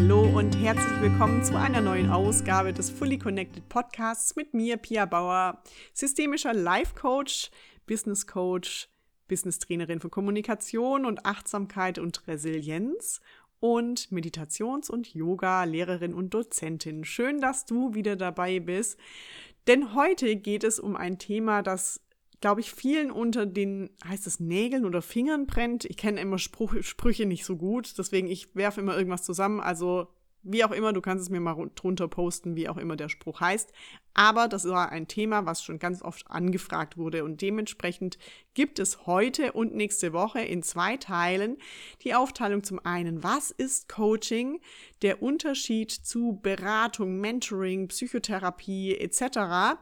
Hallo und herzlich willkommen zu einer neuen Ausgabe des Fully Connected Podcasts mit mir, Pia Bauer, systemischer Life Coach, Business Coach, Business Trainerin für Kommunikation und Achtsamkeit und Resilienz und Meditations- und Yoga-Lehrerin und Dozentin. Schön, dass du wieder dabei bist, denn heute geht es um ein Thema, das glaube ich, vielen unter den, heißt es Nägeln oder Fingern brennt. Ich kenne immer Spruch, Sprüche nicht so gut, deswegen ich werfe immer irgendwas zusammen. Also wie auch immer, du kannst es mir mal drunter posten, wie auch immer der Spruch heißt. Aber das war ein Thema, was schon ganz oft angefragt wurde. Und dementsprechend gibt es heute und nächste Woche in zwei Teilen die Aufteilung zum einen, was ist Coaching, der Unterschied zu Beratung, Mentoring, Psychotherapie etc.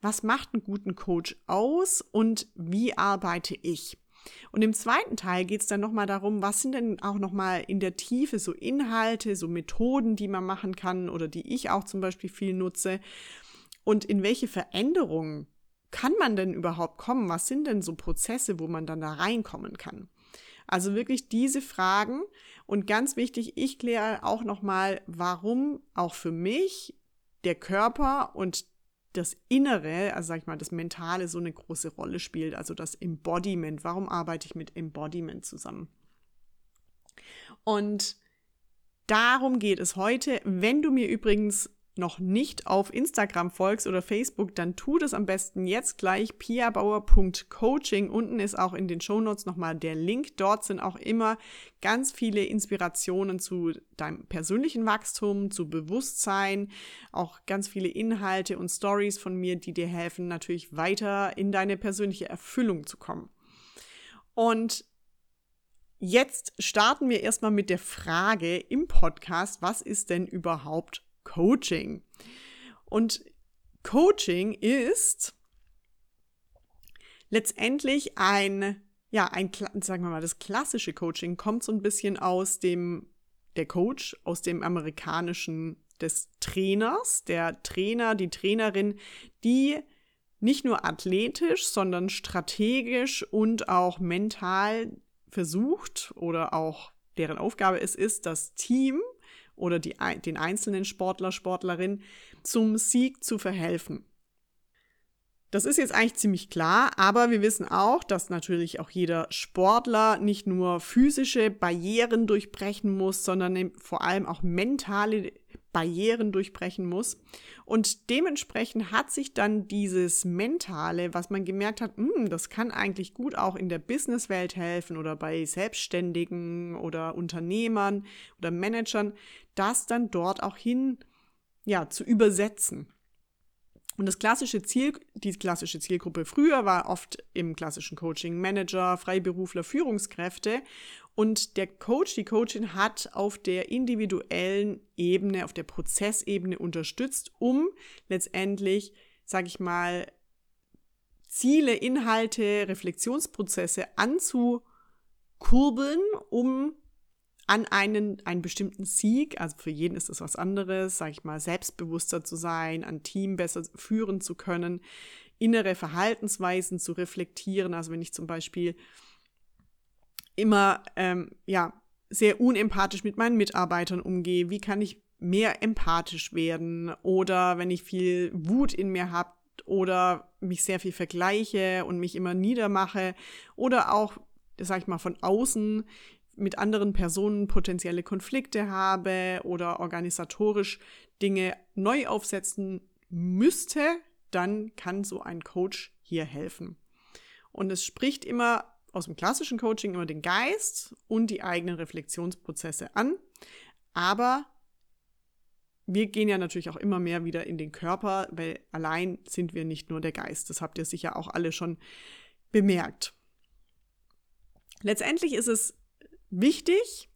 Was macht einen guten Coach aus und wie arbeite ich? Und im zweiten Teil geht es dann nochmal darum, was sind denn auch nochmal in der Tiefe so Inhalte, so Methoden, die man machen kann oder die ich auch zum Beispiel viel nutze und in welche Veränderungen kann man denn überhaupt kommen? Was sind denn so Prozesse, wo man dann da reinkommen kann? Also wirklich diese Fragen und ganz wichtig, ich kläre auch nochmal, warum auch für mich der Körper und das Innere, also sag ich mal, das Mentale so eine große Rolle spielt, also das Embodiment. Warum arbeite ich mit Embodiment zusammen? Und darum geht es heute. Wenn du mir übrigens noch nicht auf Instagram folgst oder Facebook, dann tu das am besten jetzt gleich piabauer.coaching. Unten ist auch in den Shownotes nochmal der Link. Dort sind auch immer ganz viele Inspirationen zu deinem persönlichen Wachstum, zu Bewusstsein, auch ganz viele Inhalte und Stories von mir, die dir helfen, natürlich weiter in deine persönliche Erfüllung zu kommen. Und Jetzt starten wir erstmal mit der Frage im Podcast, was ist denn überhaupt Coaching. Und Coaching ist letztendlich ein, ja, ein, sagen wir mal, das klassische Coaching kommt so ein bisschen aus dem, der Coach, aus dem amerikanischen des Trainers, der Trainer, die Trainerin, die nicht nur athletisch, sondern strategisch und auch mental versucht oder auch deren Aufgabe es ist, das Team oder die, den einzelnen Sportler, Sportlerin zum Sieg zu verhelfen. Das ist jetzt eigentlich ziemlich klar, aber wir wissen auch, dass natürlich auch jeder Sportler nicht nur physische Barrieren durchbrechen muss, sondern vor allem auch mentale Barrieren durchbrechen muss. Und dementsprechend hat sich dann dieses Mentale, was man gemerkt hat, hm, das kann eigentlich gut auch in der Businesswelt helfen oder bei Selbstständigen oder Unternehmern oder Managern, das dann dort auch hin ja, zu übersetzen. Und das klassische Ziel, die klassische Zielgruppe früher war oft im klassischen Coaching Manager, Freiberufler, Führungskräfte. Und der Coach, die Coachin hat auf der individuellen Ebene, auf der Prozessebene unterstützt, um letztendlich, sage ich mal, Ziele, Inhalte, Reflexionsprozesse anzukurbeln, um an einen, einen bestimmten Sieg, also für jeden ist das was anderes, sage ich mal, selbstbewusster zu sein, ein Team besser führen zu können, innere Verhaltensweisen zu reflektieren. Also wenn ich zum Beispiel immer ähm, ja sehr unempathisch mit meinen Mitarbeitern umgehe, wie kann ich mehr empathisch werden? Oder wenn ich viel Wut in mir habe oder mich sehr viel vergleiche und mich immer niedermache oder auch, sag ich mal, von außen mit anderen Personen potenzielle Konflikte habe oder organisatorisch Dinge neu aufsetzen müsste, dann kann so ein Coach hier helfen. Und es spricht immer aus dem klassischen Coaching immer den Geist und die eigenen Reflexionsprozesse an, aber wir gehen ja natürlich auch immer mehr wieder in den Körper, weil allein sind wir nicht nur der Geist. Das habt ihr sicher auch alle schon bemerkt. Letztendlich ist es wichtig,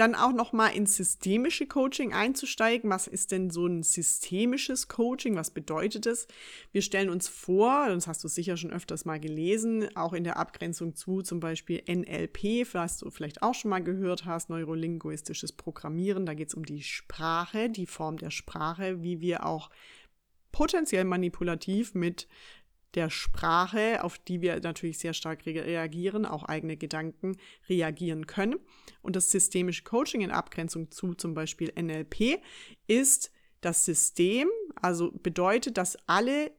dann auch noch mal ins systemische Coaching einzusteigen. Was ist denn so ein systemisches Coaching? Was bedeutet es? Wir stellen uns vor, das hast du sicher schon öfters mal gelesen, auch in der Abgrenzung zu zum Beispiel NLP, was du vielleicht auch schon mal gehört hast, neurolinguistisches Programmieren. Da geht es um die Sprache, die Form der Sprache, wie wir auch potenziell manipulativ mit der Sprache, auf die wir natürlich sehr stark reagieren, auch eigene Gedanken reagieren können. Und das systemische Coaching in Abgrenzung zu zum Beispiel NLP ist das System, also bedeutet, dass alle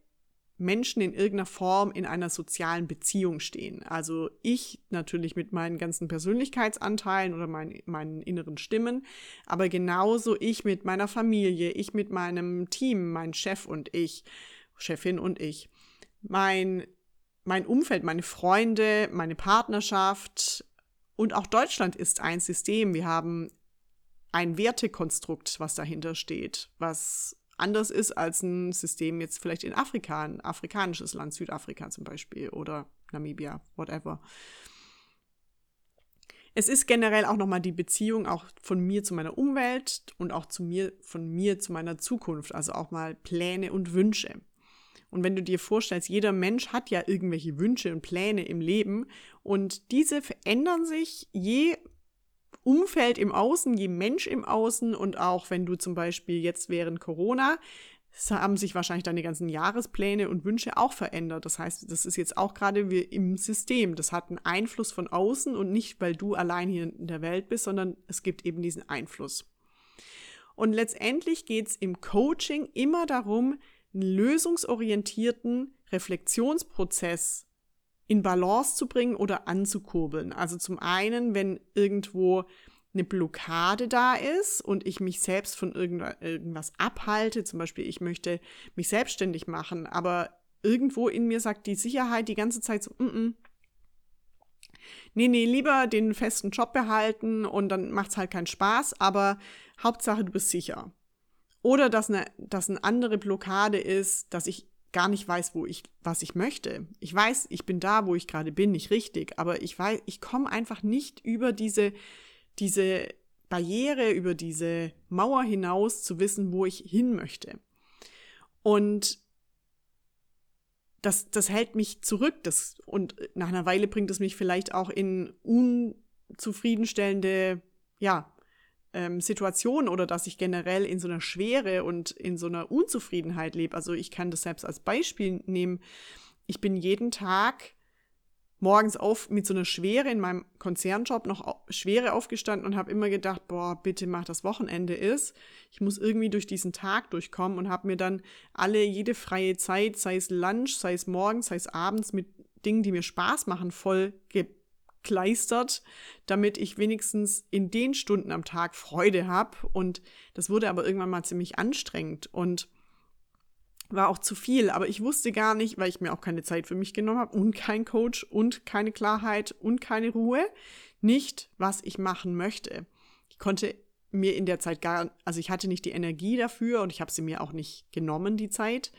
Menschen in irgendeiner Form in einer sozialen Beziehung stehen. Also ich natürlich mit meinen ganzen Persönlichkeitsanteilen oder mein, meinen inneren Stimmen, aber genauso ich mit meiner Familie, ich mit meinem Team, mein Chef und ich, Chefin und ich, mein, mein Umfeld, meine Freunde, meine Partnerschaft und auch Deutschland ist ein System. Wir haben ein Wertekonstrukt, was dahinter steht, was anders ist als ein System jetzt vielleicht in Afrika, ein afrikanisches Land, Südafrika zum Beispiel oder Namibia, whatever. Es ist generell auch nochmal die Beziehung auch von mir zu meiner Umwelt und auch zu mir, von mir zu meiner Zukunft, also auch mal Pläne und Wünsche. Und wenn du dir vorstellst, jeder Mensch hat ja irgendwelche Wünsche und Pläne im Leben und diese verändern sich je Umfeld im Außen, je Mensch im Außen und auch wenn du zum Beispiel jetzt während Corona, haben sich wahrscheinlich deine ganzen Jahrespläne und Wünsche auch verändert. Das heißt, das ist jetzt auch gerade wie im System. Das hat einen Einfluss von außen und nicht, weil du allein hier in der Welt bist, sondern es gibt eben diesen Einfluss. Und letztendlich geht es im Coaching immer darum, einen lösungsorientierten Reflexionsprozess in Balance zu bringen oder anzukurbeln. Also zum einen, wenn irgendwo eine Blockade da ist und ich mich selbst von irgendwas abhalte, zum Beispiel ich möchte mich selbstständig machen, aber irgendwo in mir sagt die Sicherheit die ganze Zeit so, mm -mm. nee, nee, lieber den festen Job behalten und dann macht es halt keinen Spaß, aber Hauptsache du bist sicher. Oder dass eine, dass eine andere Blockade ist, dass ich gar nicht weiß, wo ich, was ich möchte. Ich weiß, ich bin da, wo ich gerade bin, nicht richtig, aber ich weiß, ich komme einfach nicht über diese, diese Barriere, über diese Mauer hinaus zu wissen, wo ich hin möchte. Und das, das hält mich zurück. Das, und nach einer Weile bringt es mich vielleicht auch in unzufriedenstellende, ja, ähm, Situation oder dass ich generell in so einer Schwere und in so einer Unzufriedenheit lebe. Also ich kann das selbst als Beispiel nehmen. Ich bin jeden Tag morgens auf mit so einer Schwere in meinem Konzernjob noch Schwere aufgestanden und habe immer gedacht, boah, bitte mach das Wochenende ist. Ich muss irgendwie durch diesen Tag durchkommen und habe mir dann alle jede freie Zeit, sei es Lunch, sei es morgens, sei es abends mit Dingen, die mir Spaß machen, voll ge kleistert, damit ich wenigstens in den Stunden am Tag Freude habe. Und das wurde aber irgendwann mal ziemlich anstrengend und war auch zu viel. Aber ich wusste gar nicht, weil ich mir auch keine Zeit für mich genommen habe und kein Coach und keine Klarheit und keine Ruhe, nicht, was ich machen möchte. Ich konnte mir in der Zeit gar, also ich hatte nicht die Energie dafür und ich habe sie mir auch nicht genommen, die Zeit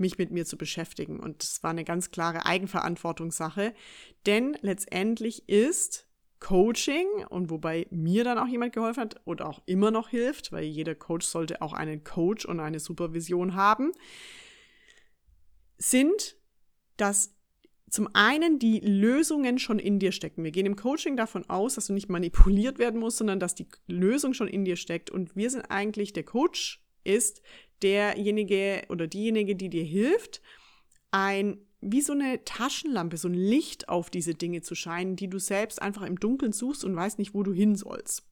mich mit mir zu beschäftigen. Und es war eine ganz klare Eigenverantwortungssache, denn letztendlich ist Coaching und wobei mir dann auch jemand geholfen hat oder auch immer noch hilft, weil jeder Coach sollte auch einen Coach und eine Supervision haben, sind, dass zum einen die Lösungen schon in dir stecken. Wir gehen im Coaching davon aus, dass du nicht manipuliert werden musst, sondern dass die Lösung schon in dir steckt. Und wir sind eigentlich, der Coach ist derjenige oder diejenige, die dir hilft, ein wie so eine Taschenlampe, so ein Licht auf diese Dinge zu scheinen, die du selbst einfach im Dunkeln suchst und weißt nicht, wo du hin sollst.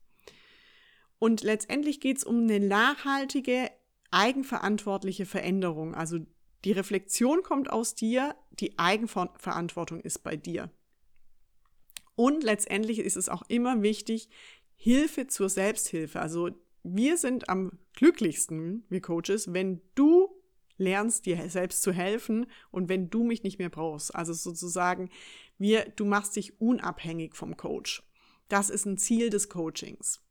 Und letztendlich geht es um eine nachhaltige, eigenverantwortliche Veränderung. Also die Reflexion kommt aus dir, die Eigenverantwortung ist bei dir. Und letztendlich ist es auch immer wichtig, Hilfe zur Selbsthilfe. Also wir sind am glücklichsten, wir Coaches, wenn du lernst, dir selbst zu helfen und wenn du mich nicht mehr brauchst. Also sozusagen, wir, du machst dich unabhängig vom Coach. Das ist ein Ziel des Coachings.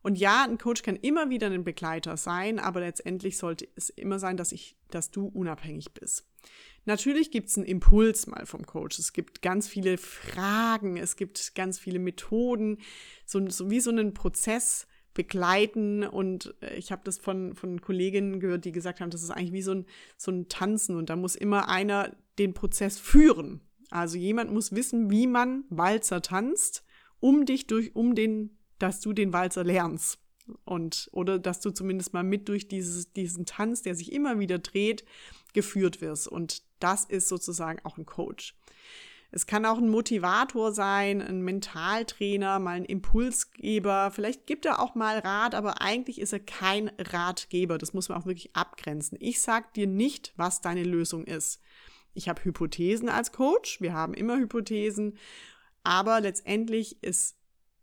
Und ja, ein Coach kann immer wieder ein Begleiter sein, aber letztendlich sollte es immer sein, dass ich, dass du unabhängig bist. Natürlich gibt es einen Impuls mal vom Coach. Es gibt ganz viele Fragen, es gibt ganz viele Methoden, so, so wie so einen Prozess, begleiten. Und äh, ich habe das von, von Kolleginnen gehört, die gesagt haben, das ist eigentlich wie so ein, so ein Tanzen und da muss immer einer den Prozess führen. Also jemand muss wissen, wie man Walzer tanzt, um dich durch, um den, dass du den Walzer lernst. Und, oder dass du zumindest mal mit durch dieses, diesen Tanz, der sich immer wieder dreht, geführt wirst. Und das ist sozusagen auch ein Coach. Es kann auch ein Motivator sein, ein Mentaltrainer, mal ein Impulsgeber. Vielleicht gibt er auch mal Rat, aber eigentlich ist er kein Ratgeber. Das muss man auch wirklich abgrenzen. Ich sage dir nicht, was deine Lösung ist. Ich habe Hypothesen als Coach. Wir haben immer Hypothesen. Aber letztendlich ist,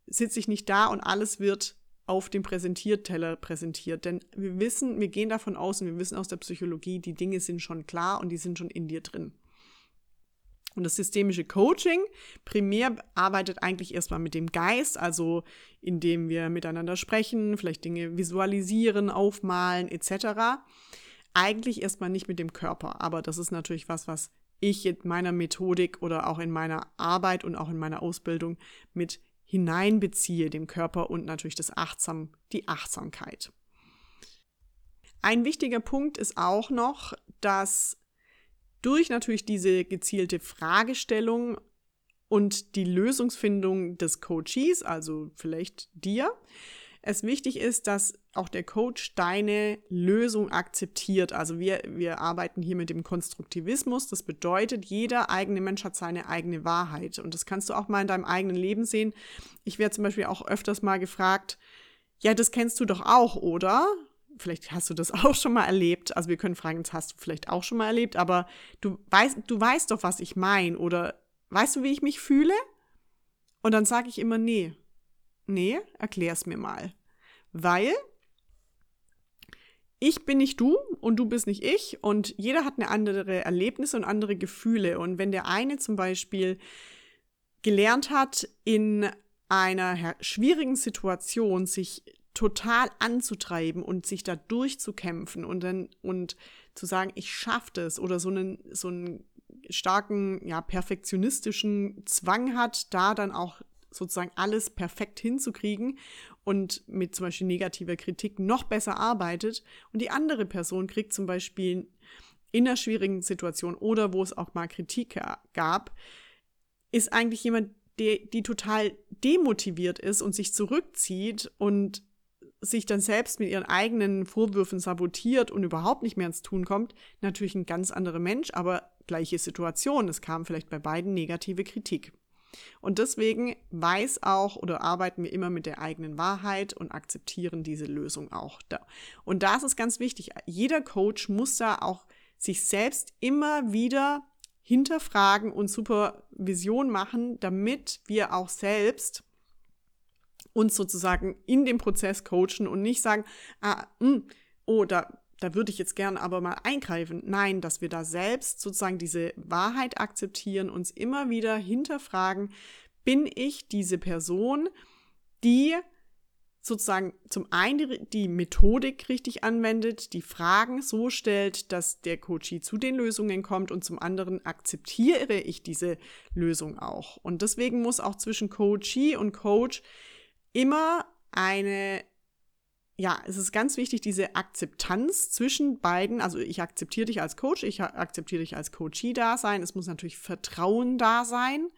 sitze ich nicht da und alles wird auf dem Präsentierteller präsentiert. Denn wir wissen, wir gehen davon aus und wir wissen aus der Psychologie, die Dinge sind schon klar und die sind schon in dir drin. Und das systemische Coaching primär arbeitet eigentlich erstmal mit dem Geist, also indem wir miteinander sprechen, vielleicht Dinge visualisieren, aufmalen etc. Eigentlich erstmal nicht mit dem Körper, aber das ist natürlich was, was ich in meiner Methodik oder auch in meiner Arbeit und auch in meiner Ausbildung mit hineinbeziehe, dem Körper und natürlich das Achtsam, die Achtsamkeit. Ein wichtiger Punkt ist auch noch, dass durch natürlich diese gezielte Fragestellung und die Lösungsfindung des Coaches, also vielleicht dir, es wichtig ist, dass auch der Coach deine Lösung akzeptiert. Also wir, wir arbeiten hier mit dem Konstruktivismus. Das bedeutet, jeder eigene Mensch hat seine eigene Wahrheit. Und das kannst du auch mal in deinem eigenen Leben sehen. Ich werde zum Beispiel auch öfters mal gefragt, ja, das kennst du doch auch, oder? Vielleicht hast du das auch schon mal erlebt. Also wir können fragen, das hast du vielleicht auch schon mal erlebt, aber du weißt, du weißt doch, was ich meine. Oder weißt du, wie ich mich fühle? Und dann sage ich immer, nee. Nee, erklär's mir mal. Weil ich bin nicht du und du bist nicht ich und jeder hat eine andere Erlebnisse und andere Gefühle. Und wenn der eine zum Beispiel gelernt hat, in einer schwierigen Situation sich total anzutreiben und sich da durchzukämpfen und dann und zu sagen, ich schaffe das oder so einen, so einen starken, ja, perfektionistischen Zwang hat, da dann auch sozusagen alles perfekt hinzukriegen und mit zum Beispiel negativer Kritik noch besser arbeitet. Und die andere Person kriegt zum Beispiel in einer schwierigen Situation oder wo es auch mal Kritik gab, ist eigentlich jemand, der, die total demotiviert ist und sich zurückzieht und sich dann selbst mit ihren eigenen Vorwürfen sabotiert und überhaupt nicht mehr ins Tun kommt, natürlich ein ganz anderer Mensch, aber gleiche Situation. Es kam vielleicht bei beiden negative Kritik. Und deswegen weiß auch oder arbeiten wir immer mit der eigenen Wahrheit und akzeptieren diese Lösung auch. Da. Und da ist ganz wichtig. Jeder Coach muss da auch sich selbst immer wieder hinterfragen und Supervision machen, damit wir auch selbst uns sozusagen in dem Prozess coachen und nicht sagen, ah, mh, hm, oh, da, da würde ich jetzt gerne aber mal eingreifen. Nein, dass wir da selbst sozusagen diese Wahrheit akzeptieren, uns immer wieder hinterfragen, bin ich diese Person, die sozusagen zum einen die Methodik richtig anwendet, die Fragen so stellt, dass der Coachie zu den Lösungen kommt und zum anderen akzeptiere ich diese Lösung auch. Und deswegen muss auch zwischen Coachie und Coach immer eine, ja, es ist ganz wichtig, diese Akzeptanz zwischen beiden. Also ich akzeptiere dich als Coach, ich akzeptiere dich als Coachie da sein. Es muss natürlich Vertrauen da sein.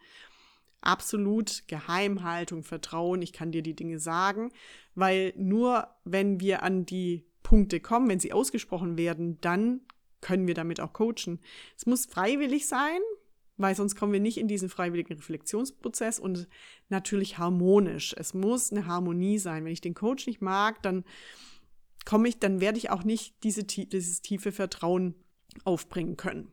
Absolut Geheimhaltung, Vertrauen, ich kann dir die Dinge sagen, weil nur wenn wir an die Punkte kommen, wenn sie ausgesprochen werden, dann können wir damit auch coachen. Es muss freiwillig sein, weil sonst kommen wir nicht in diesen freiwilligen Reflexionsprozess und natürlich harmonisch. Es muss eine Harmonie sein. Wenn ich den Coach nicht mag, dann komme ich, dann werde ich auch nicht diese, dieses tiefe Vertrauen aufbringen können.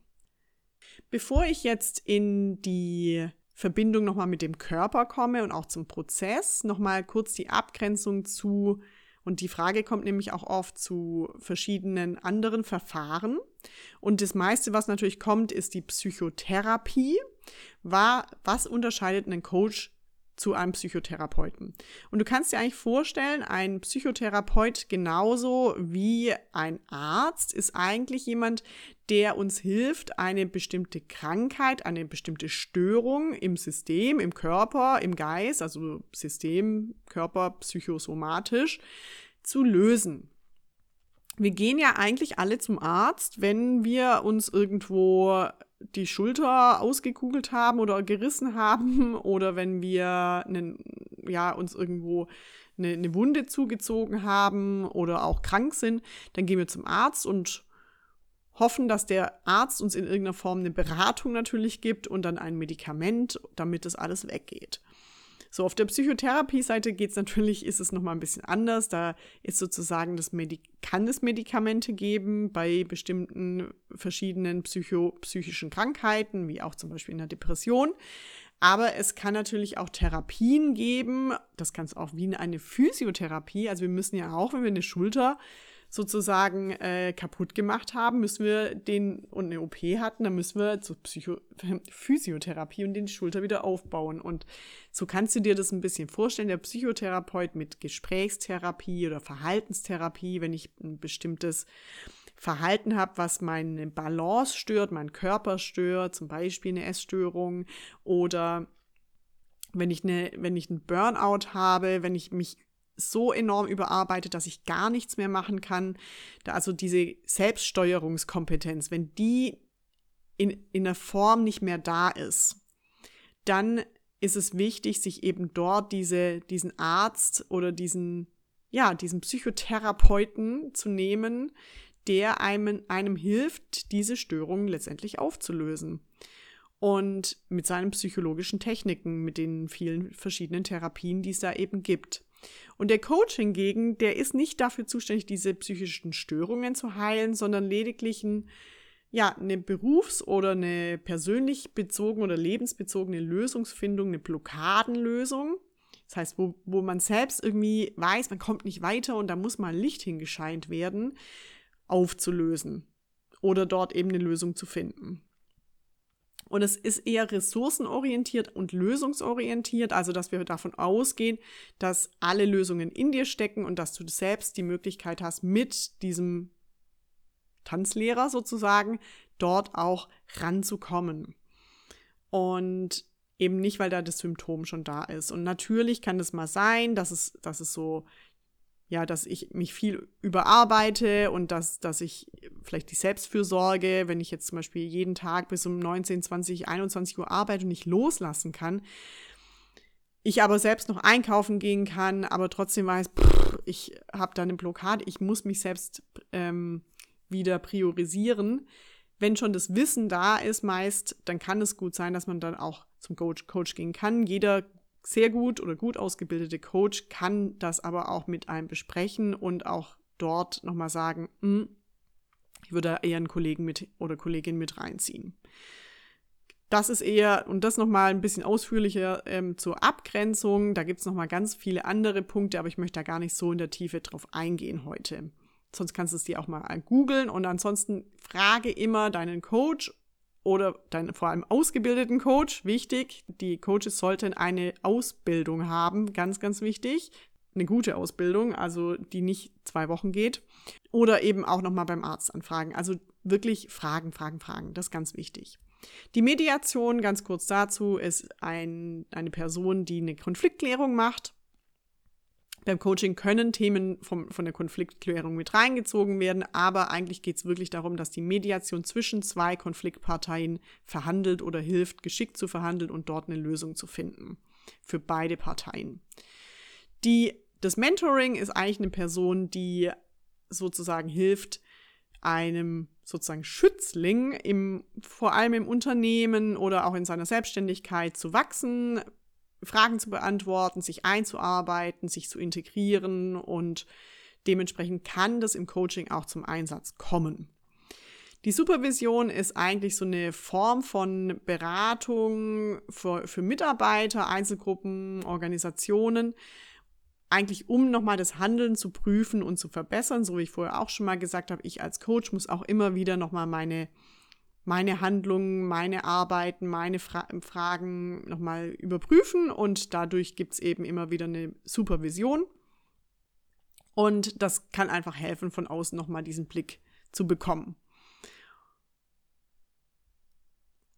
Bevor ich jetzt in die Verbindung nochmal mit dem Körper komme und auch zum Prozess, nochmal kurz die Abgrenzung zu und die Frage kommt nämlich auch oft zu verschiedenen anderen Verfahren. Und das meiste, was natürlich kommt, ist die Psychotherapie. War, was unterscheidet einen Coach zu einem Psychotherapeuten. Und du kannst dir eigentlich vorstellen, ein Psychotherapeut genauso wie ein Arzt ist eigentlich jemand, der uns hilft, eine bestimmte Krankheit, eine bestimmte Störung im System, im Körper, im Geist, also System, Körper, psychosomatisch, zu lösen. Wir gehen ja eigentlich alle zum Arzt, wenn wir uns irgendwo die Schulter ausgekugelt haben oder gerissen haben oder wenn wir einen, ja, uns irgendwo eine, eine Wunde zugezogen haben oder auch krank sind, dann gehen wir zum Arzt und hoffen, dass der Arzt uns in irgendeiner Form eine Beratung natürlich gibt und dann ein Medikament, damit das alles weggeht. So, auf der Psychotherapie-Seite geht es natürlich, ist es nochmal ein bisschen anders. Da ist sozusagen das Medi kann es Medikamente geben bei bestimmten verschiedenen psycho psychischen Krankheiten, wie auch zum Beispiel in der Depression. Aber es kann natürlich auch Therapien geben. Das kann es auch wie eine Physiotherapie. Also wir müssen ja auch, wenn wir eine Schulter sozusagen äh, kaputt gemacht haben, müssen wir den und eine OP hatten, dann müssen wir zur Psycho Physiotherapie und den Schulter wieder aufbauen. Und so kannst du dir das ein bisschen vorstellen. Der Psychotherapeut mit Gesprächstherapie oder Verhaltenstherapie, wenn ich ein bestimmtes Verhalten habe, was meine Balance stört, meinen Körper stört, zum Beispiel eine Essstörung oder wenn ich, eine, wenn ich einen Burnout habe, wenn ich mich so enorm überarbeitet, dass ich gar nichts mehr machen kann. Da also diese Selbststeuerungskompetenz, wenn die in, in der Form nicht mehr da ist, dann ist es wichtig, sich eben dort diese, diesen Arzt oder diesen, ja, diesen Psychotherapeuten zu nehmen, der einem, einem hilft, diese Störungen letztendlich aufzulösen. Und mit seinen psychologischen Techniken, mit den vielen verschiedenen Therapien, die es da eben gibt. Und der Coach hingegen, der ist nicht dafür zuständig, diese psychischen Störungen zu heilen, sondern lediglich ein, ja, eine berufs- oder eine persönlich bezogene oder lebensbezogene Lösungsfindung, eine Blockadenlösung. Das heißt, wo, wo man selbst irgendwie weiß, man kommt nicht weiter und da muss mal Licht hingescheint werden, aufzulösen oder dort eben eine Lösung zu finden. Und es ist eher ressourcenorientiert und lösungsorientiert, also dass wir davon ausgehen, dass alle Lösungen in dir stecken und dass du selbst die Möglichkeit hast, mit diesem Tanzlehrer sozusagen dort auch ranzukommen. Und eben nicht, weil da das Symptom schon da ist. Und natürlich kann es mal sein, dass es, dass es so ja, dass ich mich viel überarbeite und dass, dass ich vielleicht die Selbstfürsorge, wenn ich jetzt zum Beispiel jeden Tag bis um 19, 20, 21 Uhr arbeite und nicht loslassen kann, ich aber selbst noch einkaufen gehen kann, aber trotzdem weiß, pff, ich habe da eine Blockade, ich muss mich selbst ähm, wieder priorisieren. Wenn schon das Wissen da ist, meist, dann kann es gut sein, dass man dann auch zum Coach, Coach gehen kann. Jeder sehr gut oder gut ausgebildete Coach kann das aber auch mit einem besprechen und auch dort nochmal sagen, hm, ich würde eher einen Kollegen mit oder Kollegin mit reinziehen. Das ist eher, und das nochmal ein bisschen ausführlicher ähm, zur Abgrenzung. Da gibt es nochmal ganz viele andere Punkte, aber ich möchte da gar nicht so in der Tiefe drauf eingehen heute. Sonst kannst du es dir auch mal googeln und ansonsten frage immer deinen Coach oder deinen vor allem ausgebildeten Coach. Wichtig, die Coaches sollten eine Ausbildung haben, ganz, ganz wichtig. Eine gute Ausbildung, also die nicht zwei Wochen geht. Oder eben auch nochmal beim Arzt anfragen. Also wirklich Fragen, Fragen, Fragen. Das ist ganz wichtig. Die Mediation, ganz kurz dazu, ist ein, eine Person, die eine Konfliktklärung macht beim Coaching können Themen vom, von der Konfliktklärung mit reingezogen werden, aber eigentlich geht es wirklich darum, dass die Mediation zwischen zwei Konfliktparteien verhandelt oder hilft, geschickt zu verhandeln und dort eine Lösung zu finden für beide Parteien. Die, das Mentoring ist eigentlich eine Person, die sozusagen hilft, einem sozusagen Schützling im, vor allem im Unternehmen oder auch in seiner Selbstständigkeit zu wachsen, Fragen zu beantworten, sich einzuarbeiten, sich zu integrieren und dementsprechend kann das im Coaching auch zum Einsatz kommen. Die Supervision ist eigentlich so eine Form von Beratung für, für Mitarbeiter, Einzelgruppen, Organisationen, eigentlich um nochmal das Handeln zu prüfen und zu verbessern, so wie ich vorher auch schon mal gesagt habe, ich als Coach muss auch immer wieder nochmal meine meine Handlungen, meine Arbeiten, meine Fra Fragen nochmal überprüfen und dadurch gibt es eben immer wieder eine Supervision. Und das kann einfach helfen, von außen nochmal diesen Blick zu bekommen.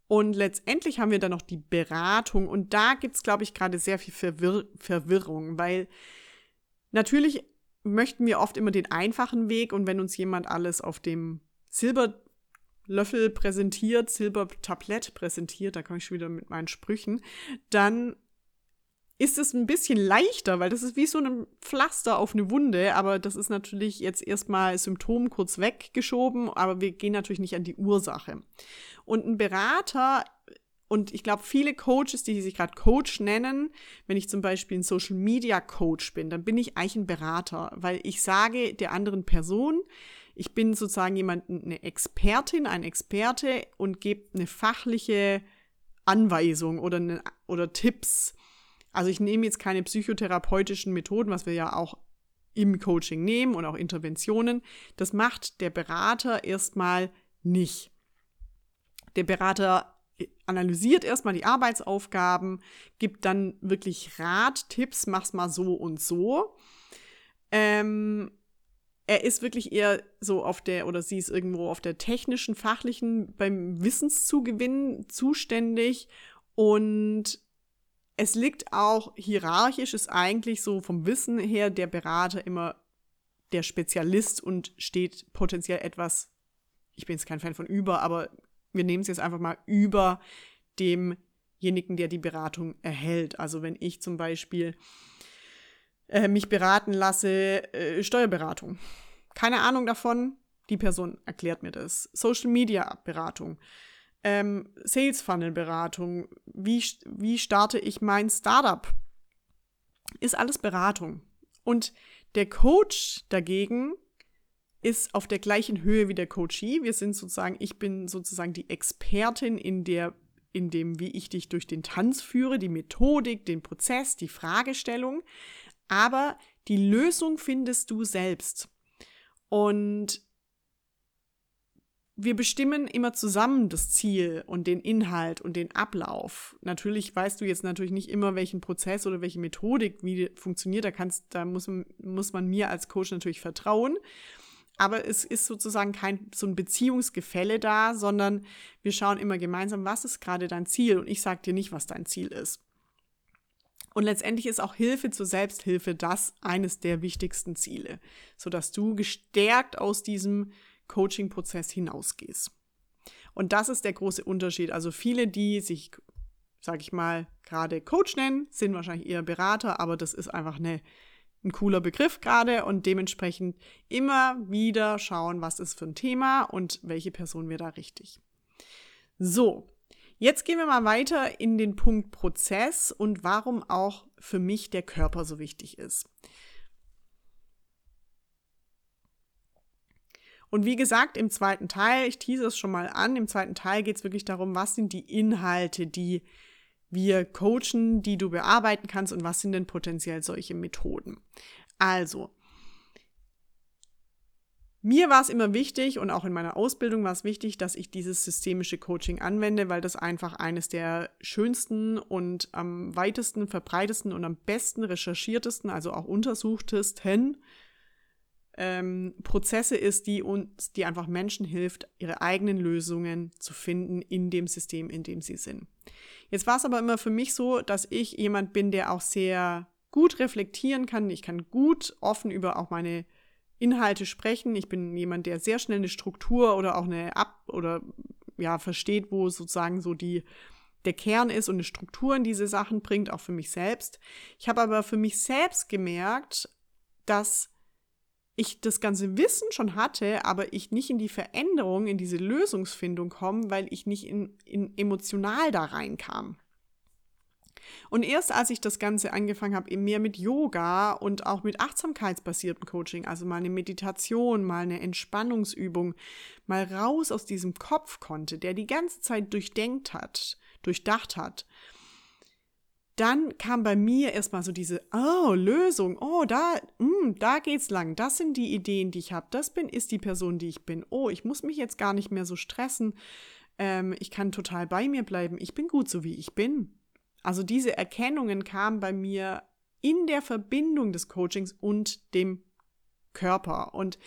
Und letztendlich haben wir dann noch die Beratung und da gibt es, glaube ich, gerade sehr viel Verwirr Verwirrung, weil natürlich möchten wir oft immer den einfachen Weg und wenn uns jemand alles auf dem Silber Löffel präsentiert, Silbertablett präsentiert, da komme ich schon wieder mit meinen Sprüchen, dann ist es ein bisschen leichter, weil das ist wie so ein Pflaster auf eine Wunde, aber das ist natürlich jetzt erstmal Symptom kurz weggeschoben, aber wir gehen natürlich nicht an die Ursache. Und ein Berater und ich glaube, viele Coaches, die sich gerade Coach nennen, wenn ich zum Beispiel ein Social Media Coach bin, dann bin ich eigentlich ein Berater, weil ich sage der anderen Person, ich bin sozusagen jemand, eine Expertin, ein Experte und gebe eine fachliche Anweisung oder, eine, oder Tipps. Also ich nehme jetzt keine psychotherapeutischen Methoden, was wir ja auch im Coaching nehmen und auch Interventionen. Das macht der Berater erstmal nicht. Der Berater analysiert erstmal die Arbeitsaufgaben, gibt dann wirklich Rat, Tipps, mach's mal so und so. Ähm, er ist wirklich eher so auf der, oder sie ist irgendwo auf der technischen, fachlichen, beim Wissenszugewinn zuständig. Und es liegt auch hierarchisch, ist eigentlich so vom Wissen her der Berater immer der Spezialist und steht potenziell etwas, ich bin jetzt kein Fan von über, aber wir nehmen es jetzt einfach mal über demjenigen, der die Beratung erhält. Also wenn ich zum Beispiel äh, mich beraten lasse, äh, Steuerberatung. Keine Ahnung davon, die Person erklärt mir das. Social Media Beratung, ähm, Sales Funnel Beratung, wie, wie starte ich mein Startup? Ist alles Beratung. Und der Coach dagegen ist auf der gleichen Höhe wie der Coachee. Wir sind sozusagen, ich bin sozusagen die Expertin in der in dem, wie ich dich durch den Tanz führe, die Methodik, den Prozess, die Fragestellung. Aber die Lösung findest du selbst. Und wir bestimmen immer zusammen das Ziel und den Inhalt und den Ablauf. Natürlich weißt du jetzt natürlich nicht immer, welchen Prozess oder welche Methodik wie funktioniert. Da kannst, da muss, muss man mir als Coach natürlich vertrauen. Aber es ist sozusagen kein so ein Beziehungsgefälle da, sondern wir schauen immer gemeinsam, was ist gerade dein Ziel und ich sage dir nicht, was dein Ziel ist. Und letztendlich ist auch Hilfe zur Selbsthilfe das eines der wichtigsten Ziele, sodass du gestärkt aus diesem Coaching-Prozess hinausgehst. Und das ist der große Unterschied. Also viele, die sich, sage ich mal, gerade Coach nennen, sind wahrscheinlich eher Berater, aber das ist einfach eine ein cooler Begriff gerade und dementsprechend immer wieder schauen, was ist für ein Thema und welche Person wir da richtig. So, jetzt gehen wir mal weiter in den Punkt Prozess und warum auch für mich der Körper so wichtig ist. Und wie gesagt, im zweiten Teil, ich tease es schon mal an, im zweiten Teil geht es wirklich darum, was sind die Inhalte, die wir coachen, die du bearbeiten kannst und was sind denn potenziell solche Methoden. Also, mir war es immer wichtig und auch in meiner Ausbildung war es wichtig, dass ich dieses systemische Coaching anwende, weil das einfach eines der schönsten und am weitesten verbreitesten und am besten recherchiertesten, also auch untersuchtesten ähm, Prozesse ist, die uns, die einfach Menschen hilft, ihre eigenen Lösungen zu finden in dem System, in dem sie sind. Jetzt war es aber immer für mich so, dass ich jemand bin, der auch sehr gut reflektieren kann. Ich kann gut offen über auch meine Inhalte sprechen. Ich bin jemand, der sehr schnell eine Struktur oder auch eine Ab- oder ja, versteht, wo sozusagen so die, der Kern ist und eine Struktur in diese Sachen bringt, auch für mich selbst. Ich habe aber für mich selbst gemerkt, dass ich das ganze Wissen schon hatte, aber ich nicht in die Veränderung, in diese Lösungsfindung komme, weil ich nicht in, in emotional da reinkam. Und erst als ich das Ganze angefangen habe, eben mehr mit Yoga und auch mit achtsamkeitsbasiertem Coaching, also mal eine Meditation, mal eine Entspannungsübung, mal raus aus diesem Kopf konnte, der die ganze Zeit durchdenkt hat, durchdacht hat, dann kam bei mir erstmal so diese, oh, Lösung, oh, da, mh, hm, da geht's lang, das sind die Ideen, die ich habe, das bin, ist die Person, die ich bin. Oh, ich muss mich jetzt gar nicht mehr so stressen, ähm, ich kann total bei mir bleiben, ich bin gut so, wie ich bin. Also diese Erkennungen kamen bei mir in der Verbindung des Coachings und dem Körper. Und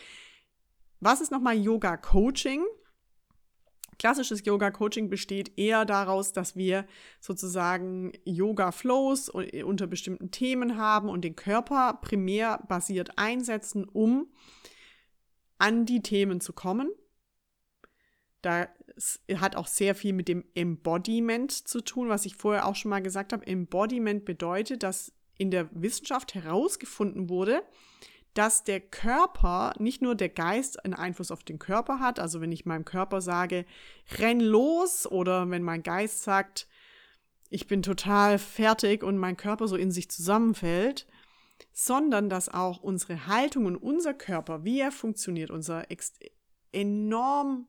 was ist nochmal Yoga-Coaching? Klassisches Yoga-Coaching besteht eher daraus, dass wir sozusagen Yoga-Flows unter bestimmten Themen haben und den Körper primär basiert einsetzen, um an die Themen zu kommen. Da es hat auch sehr viel mit dem Embodiment zu tun, was ich vorher auch schon mal gesagt habe. Embodiment bedeutet, dass in der Wissenschaft herausgefunden wurde, dass der Körper, nicht nur der Geist einen Einfluss auf den Körper hat, also wenn ich meinem Körper sage, renn los, oder wenn mein Geist sagt, ich bin total fertig und mein Körper so in sich zusammenfällt, sondern dass auch unsere Haltung und unser Körper, wie er funktioniert, unser enorm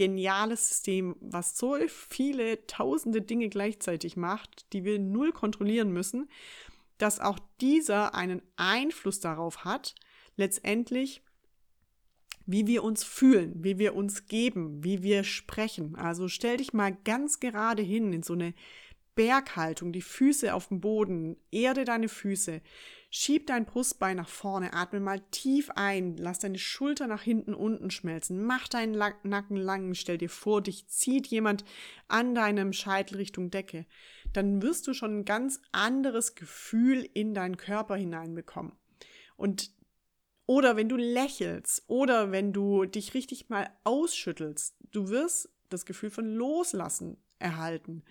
geniales System, was so viele tausende Dinge gleichzeitig macht, die wir null kontrollieren müssen, dass auch dieser einen Einfluss darauf hat, letztendlich, wie wir uns fühlen, wie wir uns geben, wie wir sprechen. Also stell dich mal ganz gerade hin in so eine Berghaltung, die Füße auf dem Boden, erde deine Füße, schieb dein Brustbein nach vorne, atme mal tief ein, lass deine Schulter nach hinten unten schmelzen, mach deinen Nacken lang, stell dir vor, dich zieht jemand an deinem Scheitel Richtung Decke dann wirst du schon ein ganz anderes Gefühl in deinen Körper hineinbekommen. Und oder wenn du lächelst oder wenn du dich richtig mal ausschüttelst, du wirst das Gefühl von Loslassen erhalten.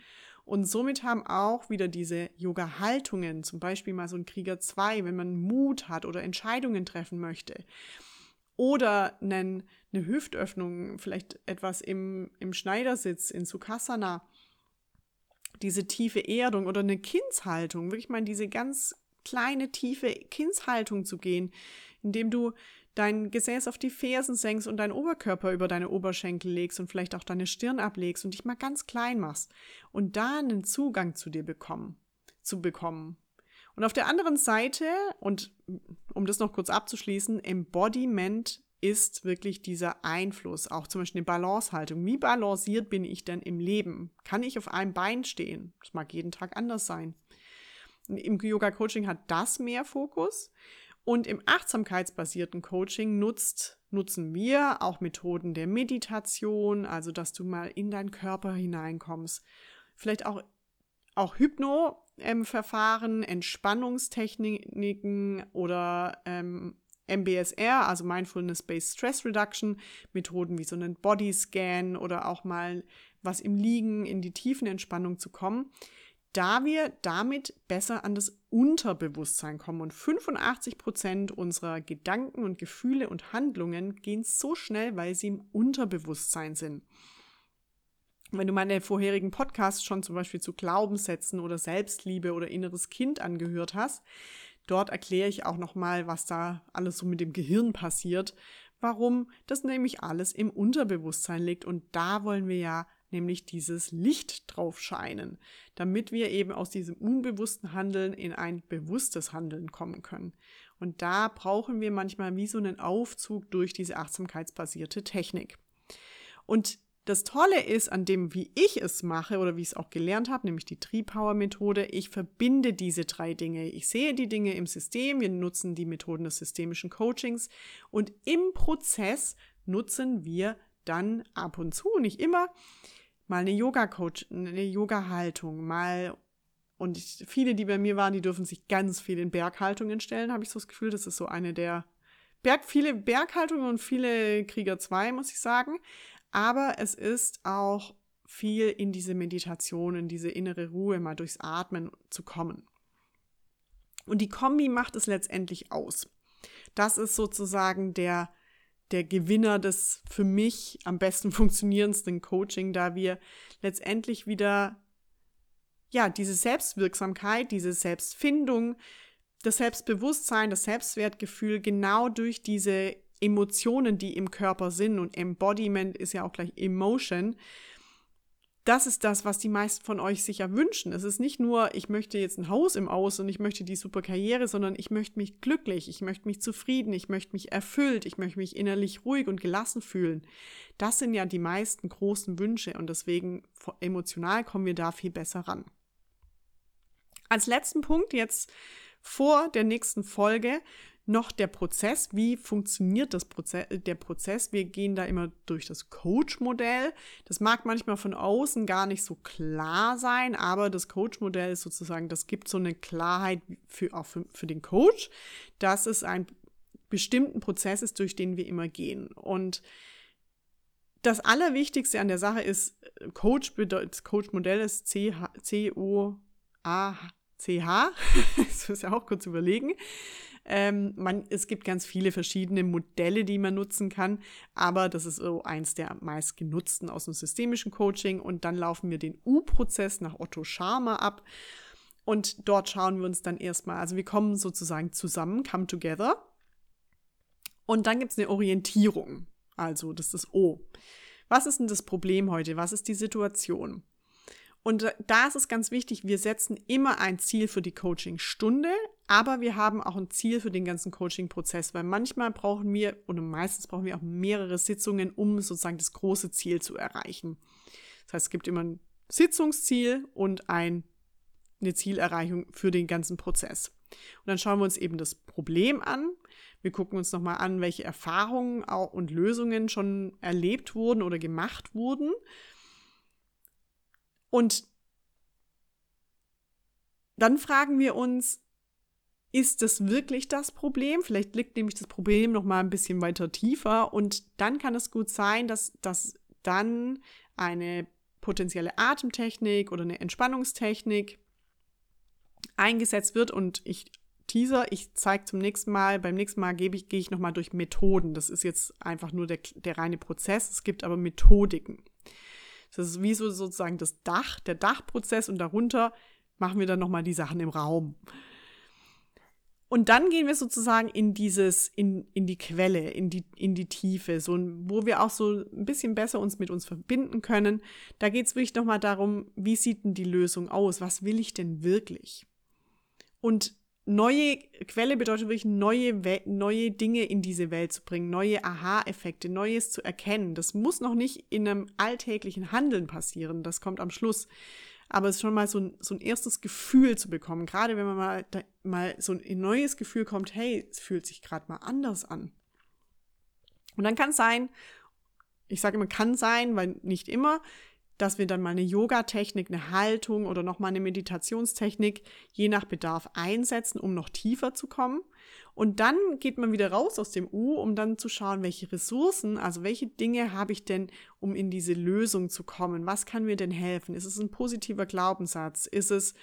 Und somit haben auch wieder diese Yoga-Haltungen, zum Beispiel mal so ein Krieger 2, wenn man Mut hat oder Entscheidungen treffen möchte. Oder einen, eine Hüftöffnung, vielleicht etwas im, im Schneidersitz, in Sukhasana diese tiefe Erdung oder eine Kindshaltung, wirklich mal in diese ganz kleine, tiefe Kindshaltung zu gehen, indem du dein Gesäß auf die Fersen senkst und deinen Oberkörper über deine Oberschenkel legst und vielleicht auch deine Stirn ablegst und dich mal ganz klein machst und da einen Zugang zu dir bekommen, zu bekommen. Und auf der anderen Seite, und um das noch kurz abzuschließen, Embodiment ist wirklich dieser Einfluss, auch zum Beispiel eine Balancehaltung. Wie balanciert bin ich denn im Leben? Kann ich auf einem Bein stehen? Das mag jeden Tag anders sein. Im Yoga-Coaching hat das mehr Fokus. Und im achtsamkeitsbasierten Coaching nutzt, nutzen wir auch Methoden der Meditation, also dass du mal in deinen Körper hineinkommst. Vielleicht auch, auch Hypno-Verfahren, Entspannungstechniken oder ähm, MBSR, also Mindfulness-Based Stress Reduction, Methoden wie so einen Bodyscan oder auch mal was im Liegen in die tiefen Entspannung zu kommen, da wir damit besser an das Unterbewusstsein kommen. Und 85 Prozent unserer Gedanken und Gefühle und Handlungen gehen so schnell, weil sie im Unterbewusstsein sind. Wenn du meine vorherigen Podcasts schon zum Beispiel zu Glaubenssätzen oder Selbstliebe oder inneres Kind angehört hast, Dort erkläre ich auch nochmal, was da alles so mit dem Gehirn passiert, warum das nämlich alles im Unterbewusstsein liegt. Und da wollen wir ja nämlich dieses Licht drauf scheinen, damit wir eben aus diesem unbewussten Handeln in ein bewusstes Handeln kommen können. Und da brauchen wir manchmal wie so einen Aufzug durch diese achtsamkeitsbasierte Technik. Und das Tolle ist an dem, wie ich es mache oder wie ich es auch gelernt habe, nämlich die Tree-Power-Methode, ich verbinde diese drei Dinge. Ich sehe die Dinge im System, wir nutzen die Methoden des systemischen Coachings und im Prozess nutzen wir dann ab und zu, nicht immer, mal eine Yoga-Coach, eine Yoga-Haltung, mal und ich, viele, die bei mir waren, die dürfen sich ganz viel in Berghaltungen stellen, habe ich so das Gefühl, das ist so eine der Berg, viele Berghaltungen und viele Krieger 2, muss ich sagen. Aber es ist auch viel in diese Meditation, in diese innere Ruhe, mal durchs Atmen zu kommen. Und die Kombi macht es letztendlich aus. Das ist sozusagen der, der Gewinner des für mich am besten funktionierendsten Coaching, da wir letztendlich wieder ja, diese Selbstwirksamkeit, diese Selbstfindung, das Selbstbewusstsein, das Selbstwertgefühl genau durch diese Emotionen, die im Körper sind und Embodiment ist ja auch gleich Emotion. Das ist das, was die meisten von euch sicher wünschen. Es ist nicht nur, ich möchte jetzt ein Haus im Aus und ich möchte die super Karriere, sondern ich möchte mich glücklich, ich möchte mich zufrieden, ich möchte mich erfüllt, ich möchte mich innerlich ruhig und gelassen fühlen. Das sind ja die meisten großen Wünsche und deswegen emotional kommen wir da viel besser ran. Als letzten Punkt jetzt vor der nächsten Folge noch der Prozess. Wie funktioniert das Proze der Prozess? Wir gehen da immer durch das Coach-Modell. Das mag manchmal von außen gar nicht so klar sein, aber das Coach-Modell ist sozusagen, das gibt so eine Klarheit für, auch für, für den Coach, dass es ein bestimmten Prozess ist, durch den wir immer gehen. Und das Allerwichtigste an der Sache ist, Coach bedeutet, Coach-Modell ist C-O-A-C-H. das muss ja auch kurz überlegen. Ähm, man, es gibt ganz viele verschiedene Modelle, die man nutzen kann, aber das ist so eins der meist genutzten aus dem systemischen Coaching. Und dann laufen wir den U-Prozess nach Otto Scharmer ab. Und dort schauen wir uns dann erstmal, also wir kommen sozusagen zusammen, come together. Und dann gibt es eine Orientierung. Also, das ist das O. Was ist denn das Problem heute? Was ist die Situation? Und da ist es ganz wichtig, wir setzen immer ein Ziel für die Coaching-Stunde, aber wir haben auch ein Ziel für den ganzen Coaching-Prozess, weil manchmal brauchen wir oder meistens brauchen wir auch mehrere Sitzungen, um sozusagen das große Ziel zu erreichen. Das heißt, es gibt immer ein Sitzungsziel und ein, eine Zielerreichung für den ganzen Prozess. Und dann schauen wir uns eben das Problem an. Wir gucken uns nochmal an, welche Erfahrungen und Lösungen schon erlebt wurden oder gemacht wurden. Und dann fragen wir uns, ist das wirklich das Problem? Vielleicht liegt nämlich das Problem noch mal ein bisschen weiter tiefer und dann kann es gut sein, dass, dass dann eine potenzielle Atemtechnik oder eine Entspannungstechnik eingesetzt wird und ich Teaser. Ich zeige zum nächsten Mal, beim nächsten Mal gebe ich, gehe ich nochmal durch Methoden. Das ist jetzt einfach nur der, der reine Prozess. Es gibt aber Methodiken. Das ist wie so sozusagen das Dach, der Dachprozess und darunter machen wir dann nochmal die Sachen im Raum. Und dann gehen wir sozusagen in dieses, in, in die Quelle, in die, in die Tiefe, so, wo wir auch so ein bisschen besser uns mit uns verbinden können. Da geht es wirklich nochmal darum, wie sieht denn die Lösung aus? Was will ich denn wirklich? Und neue Quelle bedeutet wirklich neue, neue Dinge in diese Welt zu bringen, neue Aha-Effekte, Neues zu erkennen. Das muss noch nicht in einem alltäglichen Handeln passieren, das kommt am Schluss. Aber es ist schon mal so ein, so ein erstes Gefühl zu bekommen, gerade wenn man mal, da, mal so ein neues Gefühl kommt, hey, es fühlt sich gerade mal anders an. Und dann kann es sein, ich sage immer kann sein, weil nicht immer, dass wir dann mal eine Yoga-Technik, eine Haltung oder nochmal eine Meditationstechnik je nach Bedarf einsetzen, um noch tiefer zu kommen. Und dann geht man wieder raus aus dem U, um dann zu schauen, welche Ressourcen, also welche Dinge habe ich denn, um in diese Lösung zu kommen? Was kann mir denn helfen? Ist es ein positiver Glaubenssatz? Ist es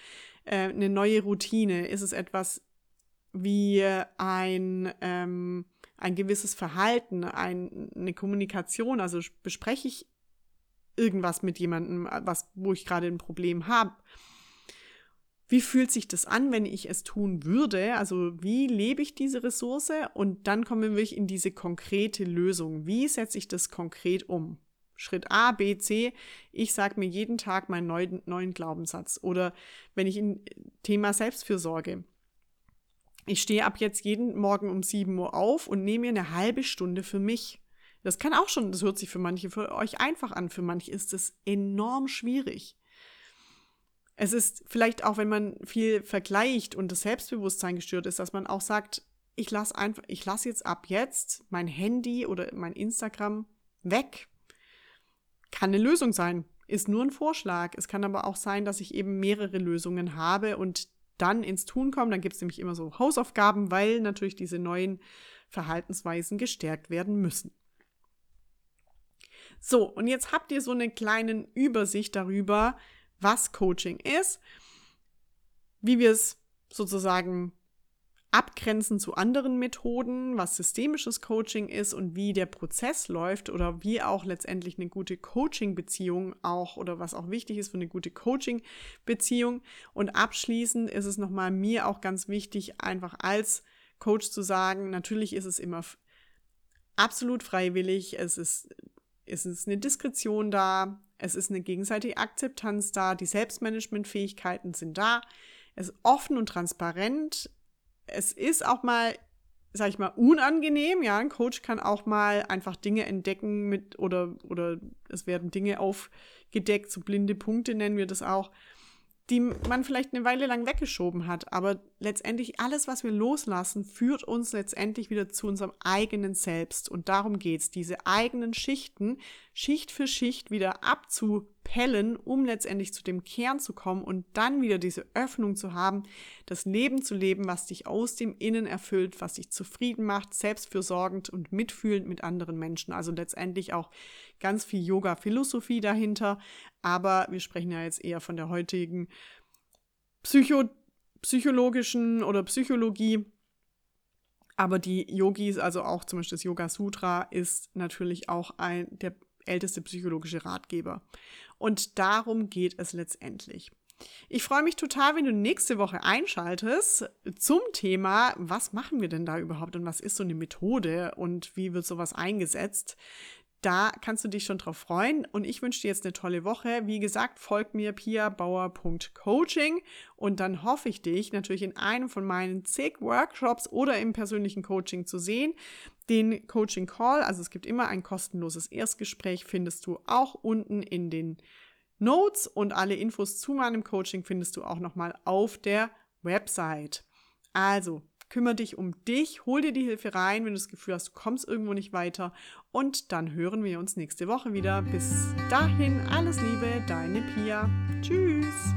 äh, eine neue Routine? Ist es etwas wie ein, ähm, ein gewisses Verhalten, ein, eine Kommunikation? Also bespreche ich irgendwas mit jemandem, was, wo ich gerade ein Problem habe. Wie fühlt sich das an, wenn ich es tun würde? Also wie lebe ich diese Ressource? Und dann kommen wir wirklich in diese konkrete Lösung. Wie setze ich das konkret um? Schritt A, B, C. Ich sage mir jeden Tag meinen neuen, neuen Glaubenssatz. Oder wenn ich in Thema Selbstfürsorge. Ich stehe ab jetzt jeden Morgen um 7 Uhr auf und nehme mir eine halbe Stunde für mich. Das kann auch schon, das hört sich für manche für euch einfach an, für manche ist es enorm schwierig. Es ist vielleicht auch, wenn man viel vergleicht und das Selbstbewusstsein gestört ist, dass man auch sagt, ich lasse einfach, ich lasse jetzt ab jetzt mein Handy oder mein Instagram weg. Kann eine Lösung sein, ist nur ein Vorschlag. Es kann aber auch sein, dass ich eben mehrere Lösungen habe und dann ins Tun komme. Dann gibt es nämlich immer so Hausaufgaben, weil natürlich diese neuen Verhaltensweisen gestärkt werden müssen. So, und jetzt habt ihr so eine kleine Übersicht darüber, was Coaching ist, wie wir es sozusagen abgrenzen zu anderen Methoden, was systemisches Coaching ist und wie der Prozess läuft oder wie auch letztendlich eine gute Coaching-Beziehung auch oder was auch wichtig ist für eine gute Coaching-Beziehung. Und abschließend ist es nochmal mir auch ganz wichtig, einfach als Coach zu sagen, natürlich ist es immer absolut freiwillig, es ist es ist eine Diskretion da, es ist eine gegenseitige Akzeptanz da, die Selbstmanagementfähigkeiten sind da, es ist offen und transparent. Es ist auch mal, sag ich mal, unangenehm. Ja, ein Coach kann auch mal einfach Dinge entdecken mit oder, oder es werden Dinge aufgedeckt, so blinde Punkte nennen wir das auch, die man vielleicht eine Weile lang weggeschoben hat. Aber letztendlich alles, was wir loslassen, führt uns letztendlich wieder zu unserem eigenen Selbst. Und darum geht es, diese eigenen Schichten Schicht für Schicht wieder abzu Pellen, um letztendlich zu dem Kern zu kommen und dann wieder diese Öffnung zu haben, das Leben zu leben, was dich aus dem Innen erfüllt, was dich zufrieden macht, selbstfürsorgend und mitfühlend mit anderen Menschen. Also letztendlich auch ganz viel Yoga-Philosophie dahinter. Aber wir sprechen ja jetzt eher von der heutigen Psycho psychologischen oder Psychologie. Aber die Yogis, also auch zum Beispiel das Yoga Sutra, ist natürlich auch ein, der älteste psychologische Ratgeber. Und darum geht es letztendlich. Ich freue mich total, wenn du nächste Woche einschaltest zum Thema, was machen wir denn da überhaupt und was ist so eine Methode und wie wird sowas eingesetzt. Da kannst du dich schon drauf freuen und ich wünsche dir jetzt eine tolle Woche. Wie gesagt, folg mir piabauer.coaching und dann hoffe ich dich natürlich in einem von meinen zig Workshops oder im persönlichen Coaching zu sehen. Den Coaching Call, also es gibt immer ein kostenloses Erstgespräch, findest du auch unten in den Notes und alle Infos zu meinem Coaching findest du auch nochmal auf der Website. Also, kümmere dich um dich, hol dir die Hilfe rein, wenn du das Gefühl hast, du kommst irgendwo nicht weiter. Und dann hören wir uns nächste Woche wieder. Bis dahin, alles Liebe, deine Pia. Tschüss.